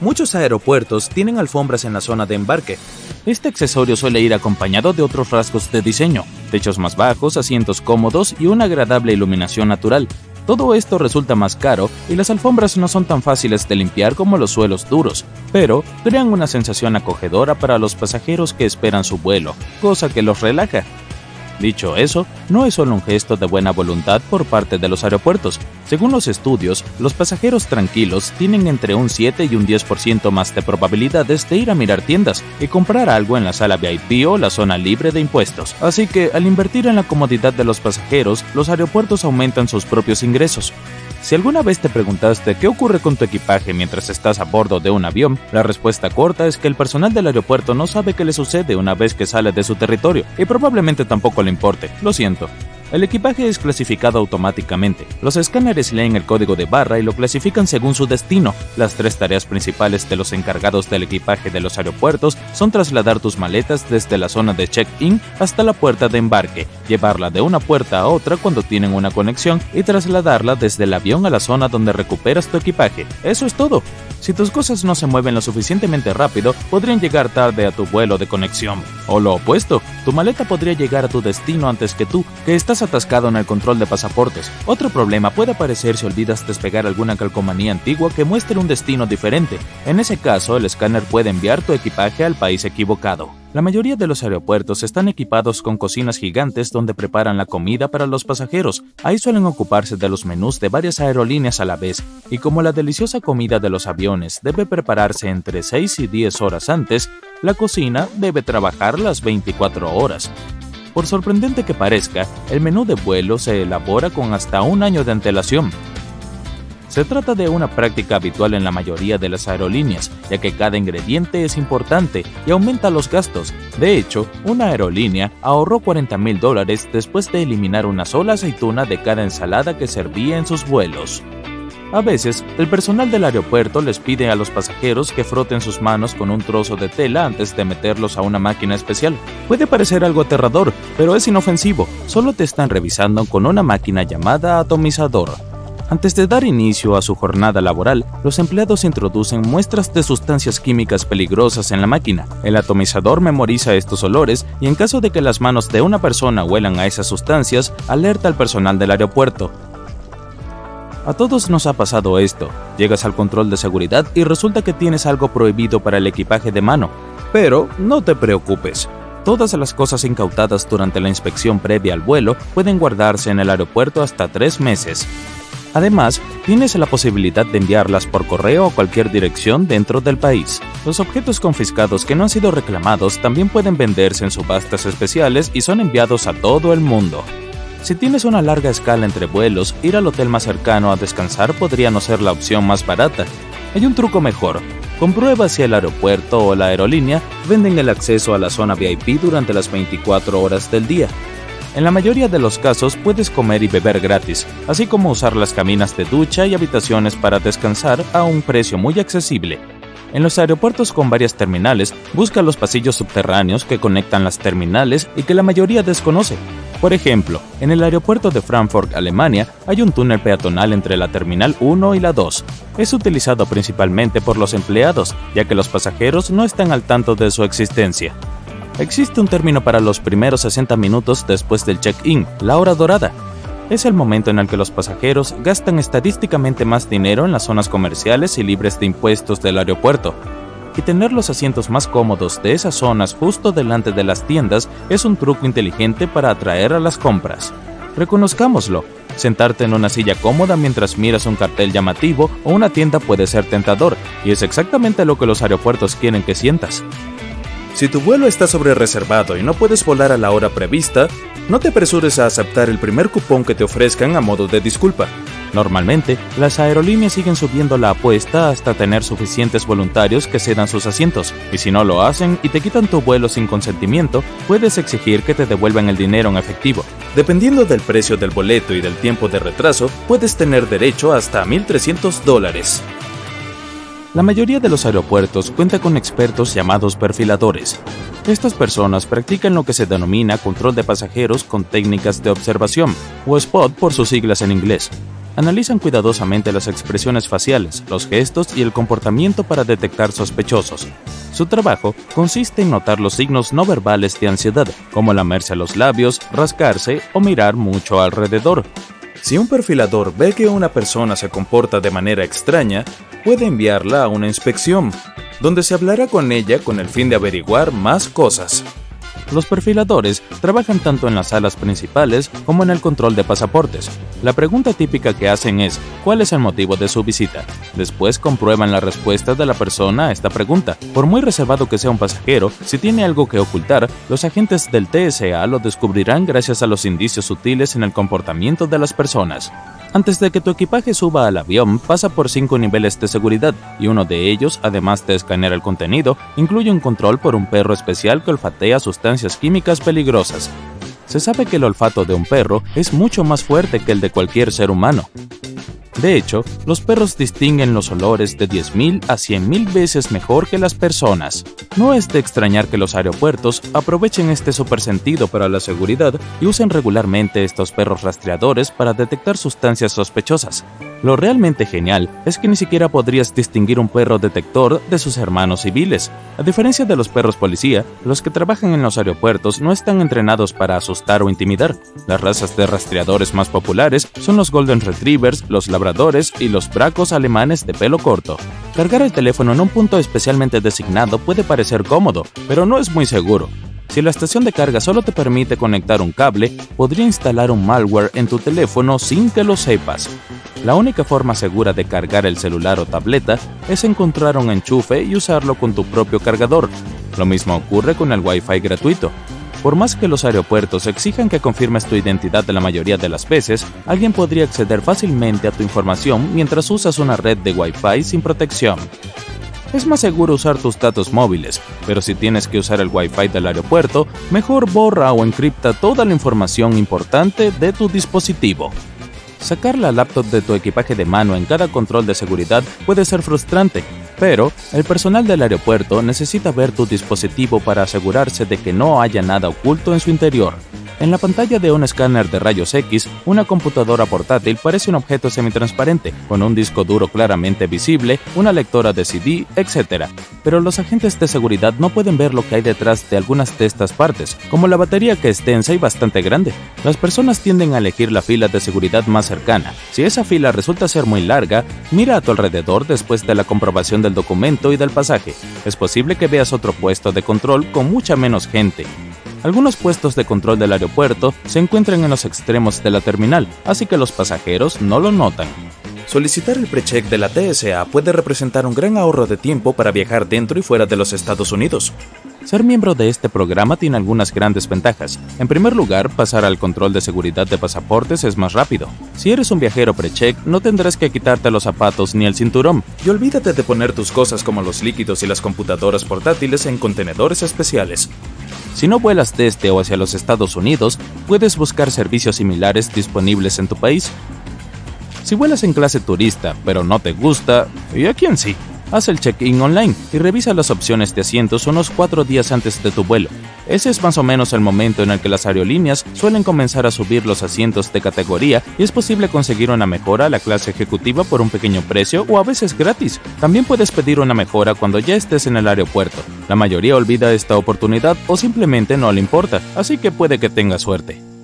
Muchos aeropuertos tienen alfombras en la zona de embarque. Este accesorio suele ir acompañado de otros rasgos de diseño, techos más bajos, asientos cómodos y una agradable iluminación natural. Todo esto resulta más caro y las alfombras no son tan fáciles de limpiar como los suelos duros, pero crean una sensación acogedora para los pasajeros que esperan su vuelo, cosa que los relaja. Dicho eso, no es solo un gesto de buena voluntad por parte de los aeropuertos. Según los estudios, los pasajeros tranquilos tienen entre un 7 y un 10% más de probabilidades de ir a mirar tiendas y comprar algo en la sala VIP o la zona libre de impuestos. Así que, al invertir en la comodidad de los pasajeros, los aeropuertos aumentan sus propios ingresos. Si alguna vez te preguntaste qué ocurre con tu equipaje mientras estás a bordo de un avión, la respuesta corta es que el personal del aeropuerto no sabe qué le sucede una vez que sale de su territorio y probablemente tampoco le importe. Lo siento. El equipaje es clasificado automáticamente. Los escáneres leen el código de barra y lo clasifican según su destino. Las tres tareas principales de los encargados del equipaje de los aeropuertos son trasladar tus maletas desde la zona de check-in hasta la puerta de embarque, llevarla de una puerta a otra cuando tienen una conexión y trasladarla desde el avión a la zona donde recuperas tu equipaje. Eso es todo. Si tus cosas no se mueven lo suficientemente rápido, podrían llegar tarde a tu vuelo de conexión. O lo opuesto, tu maleta podría llegar a tu destino antes que tú, que estás atascado en el control de pasaportes. Otro problema puede aparecer si olvidas despegar alguna calcomanía antigua que muestre un destino diferente. En ese caso, el escáner puede enviar tu equipaje al país equivocado. La mayoría de los aeropuertos están equipados con cocinas gigantes donde preparan la comida para los pasajeros. Ahí suelen ocuparse de los menús de varias aerolíneas a la vez, y como la deliciosa comida de los aviones debe prepararse entre 6 y 10 horas antes, la cocina debe trabajar las 24 horas. Por sorprendente que parezca, el menú de vuelo se elabora con hasta un año de antelación, se trata de una práctica habitual en la mayoría de las aerolíneas, ya que cada ingrediente es importante y aumenta los gastos. De hecho, una aerolínea ahorró 40 mil dólares después de eliminar una sola aceituna de cada ensalada que servía en sus vuelos. A veces, el personal del aeropuerto les pide a los pasajeros que froten sus manos con un trozo de tela antes de meterlos a una máquina especial. Puede parecer algo aterrador, pero es inofensivo. Solo te están revisando con una máquina llamada atomizador. Antes de dar inicio a su jornada laboral, los empleados introducen muestras de sustancias químicas peligrosas en la máquina. El atomizador memoriza estos olores y en caso de que las manos de una persona huelan a esas sustancias, alerta al personal del aeropuerto. A todos nos ha pasado esto. Llegas al control de seguridad y resulta que tienes algo prohibido para el equipaje de mano. Pero no te preocupes. Todas las cosas incautadas durante la inspección previa al vuelo pueden guardarse en el aeropuerto hasta tres meses. Además, tienes la posibilidad de enviarlas por correo a cualquier dirección dentro del país. Los objetos confiscados que no han sido reclamados también pueden venderse en subastas especiales y son enviados a todo el mundo. Si tienes una larga escala entre vuelos, ir al hotel más cercano a descansar podría no ser la opción más barata. Hay un truco mejor. Comprueba si el aeropuerto o la aerolínea venden el acceso a la zona VIP durante las 24 horas del día. En la mayoría de los casos puedes comer y beber gratis, así como usar las caminas de ducha y habitaciones para descansar a un precio muy accesible. En los aeropuertos con varias terminales, busca los pasillos subterráneos que conectan las terminales y que la mayoría desconoce. Por ejemplo, en el aeropuerto de Frankfurt, Alemania, hay un túnel peatonal entre la Terminal 1 y la 2. Es utilizado principalmente por los empleados, ya que los pasajeros no están al tanto de su existencia. Existe un término para los primeros 60 minutos después del check-in, la hora dorada. Es el momento en el que los pasajeros gastan estadísticamente más dinero en las zonas comerciales y libres de impuestos del aeropuerto. Y tener los asientos más cómodos de esas zonas justo delante de las tiendas es un truco inteligente para atraer a las compras. Reconozcámoslo, sentarte en una silla cómoda mientras miras un cartel llamativo o una tienda puede ser tentador, y es exactamente lo que los aeropuertos quieren que sientas. Si tu vuelo está sobre reservado y no puedes volar a la hora prevista, no te apresures a aceptar el primer cupón que te ofrezcan a modo de disculpa. Normalmente, las aerolíneas siguen subiendo la apuesta hasta tener suficientes voluntarios que cedan sus asientos, y si no lo hacen y te quitan tu vuelo sin consentimiento, puedes exigir que te devuelvan el dinero en efectivo. Dependiendo del precio del boleto y del tiempo de retraso, puedes tener derecho hasta 1.300 dólares. La mayoría de los aeropuertos cuenta con expertos llamados perfiladores. Estas personas practican lo que se denomina control de pasajeros con técnicas de observación, o SPOT por sus siglas en inglés. Analizan cuidadosamente las expresiones faciales, los gestos y el comportamiento para detectar sospechosos. Su trabajo consiste en notar los signos no verbales de ansiedad, como lamerse los labios, rascarse o mirar mucho alrededor. Si un perfilador ve que una persona se comporta de manera extraña, puede enviarla a una inspección, donde se hablará con ella con el fin de averiguar más cosas. Los perfiladores trabajan tanto en las salas principales como en el control de pasaportes. La pregunta típica que hacen es, ¿cuál es el motivo de su visita? Después comprueban la respuesta de la persona a esta pregunta. Por muy reservado que sea un pasajero, si tiene algo que ocultar, los agentes del TSA lo descubrirán gracias a los indicios sutiles en el comportamiento de las personas. Antes de que tu equipaje suba al avión, pasa por cinco niveles de seguridad, y uno de ellos, además de escanear el contenido, incluye un control por un perro especial que olfatea sustancias químicas peligrosas. Se sabe que el olfato de un perro es mucho más fuerte que el de cualquier ser humano. De hecho, los perros distinguen los olores de 10.000 a 100.000 veces mejor que las personas. No es de extrañar que los aeropuertos aprovechen este supersentido para la seguridad y usen regularmente estos perros rastreadores para detectar sustancias sospechosas. Lo realmente genial es que ni siquiera podrías distinguir un perro detector de sus hermanos civiles. A diferencia de los perros policía, los que trabajan en los aeropuertos no están entrenados para asustar o intimidar. Las razas de rastreadores más populares son los Golden Retrievers, los Labradores y los Bracos alemanes de pelo corto. Cargar el teléfono en un punto especialmente designado puede parecer cómodo, pero no es muy seguro. Si la estación de carga solo te permite conectar un cable, podría instalar un malware en tu teléfono sin que lo sepas. La única forma segura de cargar el celular o tableta es encontrar un enchufe y usarlo con tu propio cargador. Lo mismo ocurre con el Wi-Fi gratuito. Por más que los aeropuertos exijan que confirmes tu identidad de la mayoría de las veces, alguien podría acceder fácilmente a tu información mientras usas una red de Wi-Fi sin protección. Es más seguro usar tus datos móviles, pero si tienes que usar el Wi-Fi del aeropuerto, mejor borra o encripta toda la información importante de tu dispositivo. Sacar la laptop de tu equipaje de mano en cada control de seguridad puede ser frustrante, pero el personal del aeropuerto necesita ver tu dispositivo para asegurarse de que no haya nada oculto en su interior. En la pantalla de un escáner de rayos X, una computadora portátil parece un objeto semitransparente, con un disco duro claramente visible, una lectora de CD, etc. Pero los agentes de seguridad no pueden ver lo que hay detrás de algunas de estas partes, como la batería que es densa y bastante grande. Las personas tienden a elegir la fila de seguridad más cercana. Si esa fila resulta ser muy larga, mira a tu alrededor después de la comprobación del documento y del pasaje. Es posible que veas otro puesto de control con mucha menos gente. Algunos puestos de control del aeropuerto se encuentran en los extremos de la terminal, así que los pasajeros no lo notan. Solicitar el precheck de la TSA puede representar un gran ahorro de tiempo para viajar dentro y fuera de los Estados Unidos. Ser miembro de este programa tiene algunas grandes ventajas. En primer lugar, pasar al control de seguridad de pasaportes es más rápido. Si eres un viajero precheck, no tendrás que quitarte los zapatos ni el cinturón. Y olvídate de poner tus cosas como los líquidos y las computadoras portátiles en contenedores especiales. Si no vuelas desde o hacia los Estados Unidos, puedes buscar servicios similares disponibles en tu país. Si vuelas en clase turista, pero no te gusta, ¿y a quién sí? Haz el check-in online y revisa las opciones de asientos unos cuatro días antes de tu vuelo. Ese es más o menos el momento en el que las aerolíneas suelen comenzar a subir los asientos de categoría y es posible conseguir una mejora a la clase ejecutiva por un pequeño precio o a veces gratis. También puedes pedir una mejora cuando ya estés en el aeropuerto. La mayoría olvida esta oportunidad o simplemente no le importa, así que puede que tenga suerte.